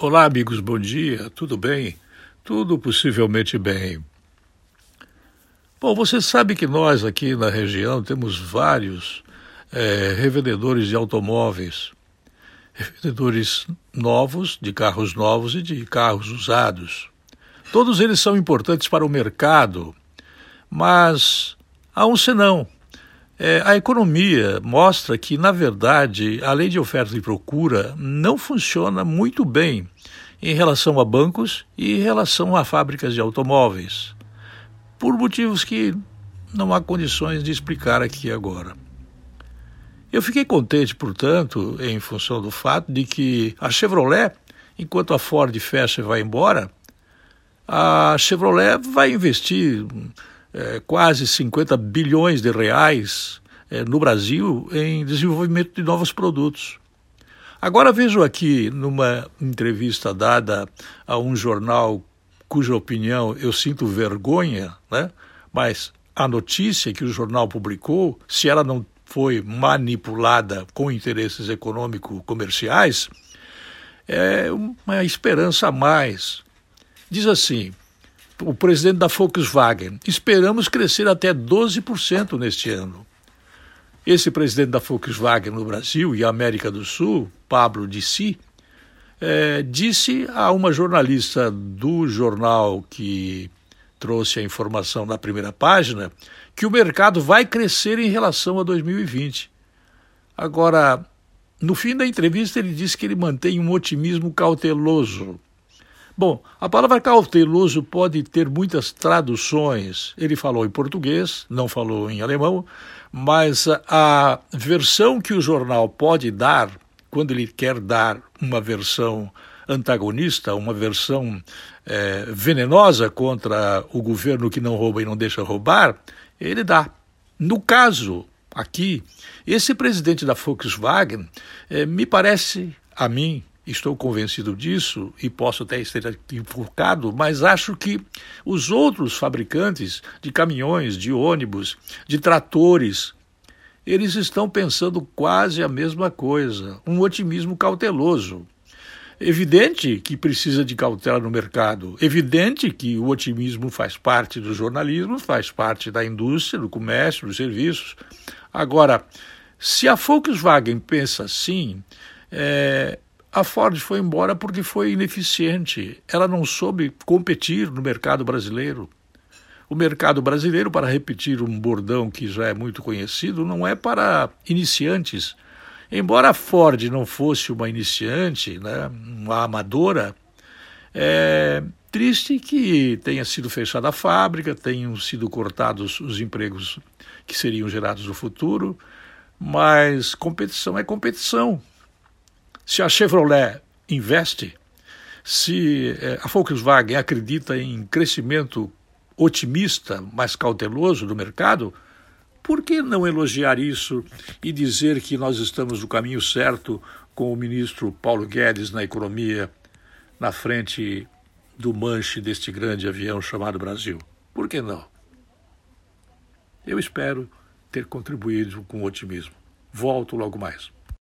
Olá, amigos, bom dia, tudo bem? Tudo possivelmente bem. Bom, você sabe que nós aqui na região temos vários é, revendedores de automóveis, revendedores novos, de carros novos e de carros usados. Todos eles são importantes para o mercado, mas há um senão. É, a economia mostra que, na verdade, a lei de oferta e procura não funciona muito bem em relação a bancos e em relação a fábricas de automóveis, por motivos que não há condições de explicar aqui agora. Eu fiquei contente, portanto, em função do fato de que a Chevrolet, enquanto a Ford fecha e vai embora, a Chevrolet vai investir é, quase 50 bilhões de reais é, no Brasil em desenvolvimento de novos produtos. Agora vejo aqui numa entrevista dada a um jornal cuja opinião eu sinto vergonha, né? mas a notícia que o jornal publicou, se ela não foi manipulada com interesses econômico-comerciais, é uma esperança a mais. Diz assim: o presidente da Volkswagen, esperamos crescer até 12% neste ano. Esse presidente da Volkswagen no Brasil e América do Sul, Pablo Dissi, é, disse a uma jornalista do jornal que trouxe a informação na primeira página que o mercado vai crescer em relação a 2020. Agora, no fim da entrevista, ele disse que ele mantém um otimismo cauteloso Bom, a palavra cauteloso pode ter muitas traduções. Ele falou em português, não falou em alemão, mas a versão que o jornal pode dar, quando ele quer dar uma versão antagonista, uma versão é, venenosa contra o governo que não rouba e não deixa roubar, ele dá. No caso aqui, esse presidente da Volkswagen é, me parece a mim estou convencido disso e posso até estar equivocado, mas acho que os outros fabricantes de caminhões, de ônibus, de tratores, eles estão pensando quase a mesma coisa, um otimismo cauteloso. Evidente que precisa de cautela no mercado, evidente que o otimismo faz parte do jornalismo, faz parte da indústria, do comércio, dos serviços. Agora, se a Volkswagen pensa assim, é, a Ford foi embora porque foi ineficiente. Ela não soube competir no mercado brasileiro. O mercado brasileiro, para repetir um bordão que já é muito conhecido, não é para iniciantes. Embora a Ford não fosse uma iniciante, né, uma amadora, é triste que tenha sido fechada a fábrica, tenham sido cortados os empregos que seriam gerados no futuro, mas competição é competição. Se a Chevrolet investe, se eh, a Volkswagen acredita em crescimento otimista, mas cauteloso do mercado, por que não elogiar isso e dizer que nós estamos no caminho certo com o ministro Paulo Guedes na economia, na frente do manche deste grande avião chamado Brasil? Por que não? Eu espero ter contribuído com otimismo. Volto logo mais.